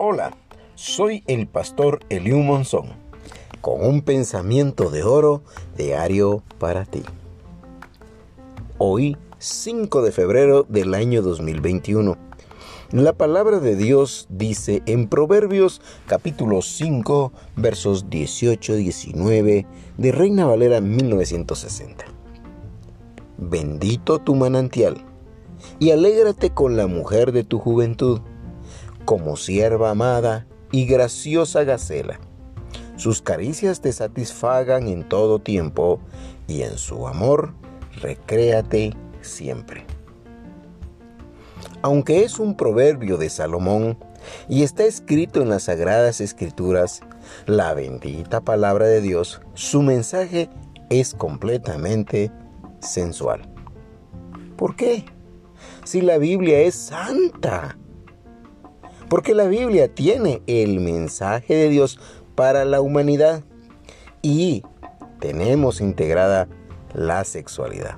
Hola, soy el pastor Eliu Monzón, con un pensamiento de oro diario para ti. Hoy, 5 de febrero del año 2021. La palabra de Dios dice en Proverbios capítulo 5 versos 18-19 de Reina Valera 1960. Bendito tu manantial y alégrate con la mujer de tu juventud, como sierva amada y graciosa gacela. Sus caricias te satisfagan en todo tiempo y en su amor recréate siempre. Aunque es un proverbio de Salomón y está escrito en las sagradas escrituras, la bendita palabra de Dios, su mensaje es completamente sensual. ¿Por qué? Si la Biblia es santa. Porque la Biblia tiene el mensaje de Dios para la humanidad y tenemos integrada la sexualidad.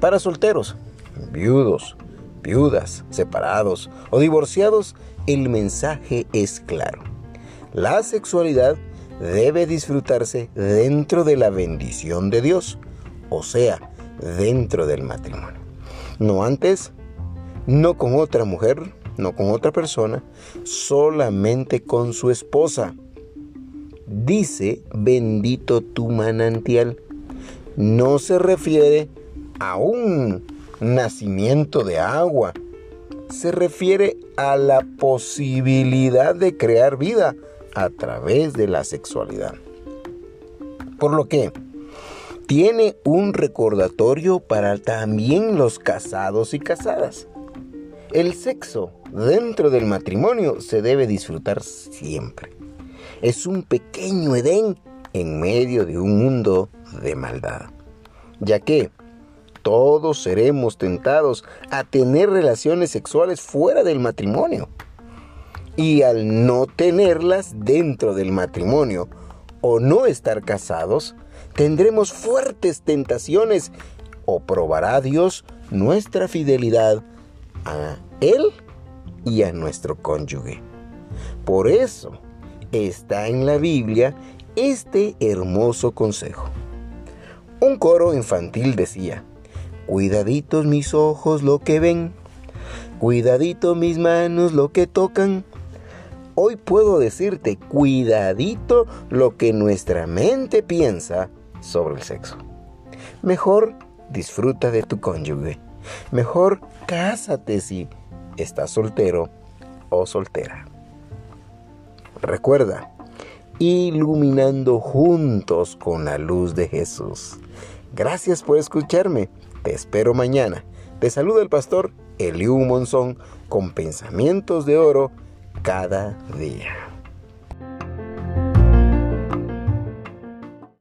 Para solteros, viudos, viudas, separados o divorciados, el mensaje es claro. La sexualidad debe disfrutarse dentro de la bendición de Dios, o sea, dentro del matrimonio. No antes, no con otra mujer, no con otra persona, solamente con su esposa. Dice, bendito tu manantial. No se refiere a un nacimiento de agua. Se refiere a la posibilidad de crear vida a través de la sexualidad. Por lo que tiene un recordatorio para también los casados y casadas. El sexo dentro del matrimonio se debe disfrutar siempre. Es un pequeño Edén en medio de un mundo de maldad, ya que todos seremos tentados a tener relaciones sexuales fuera del matrimonio. Y al no tenerlas dentro del matrimonio o no estar casados, tendremos fuertes tentaciones o probará Dios nuestra fidelidad a Él y a nuestro cónyuge. Por eso está en la Biblia este hermoso consejo. Un coro infantil decía, Cuidaditos mis ojos lo que ven, cuidadito mis manos lo que tocan, Hoy puedo decirte, cuidadito lo que nuestra mente piensa sobre el sexo. Mejor disfruta de tu cónyuge. Mejor cásate si estás soltero o soltera. Recuerda, iluminando juntos con la luz de Jesús. Gracias por escucharme. Te espero mañana. Te saluda el pastor Eliú Monzón con pensamientos de oro cada día.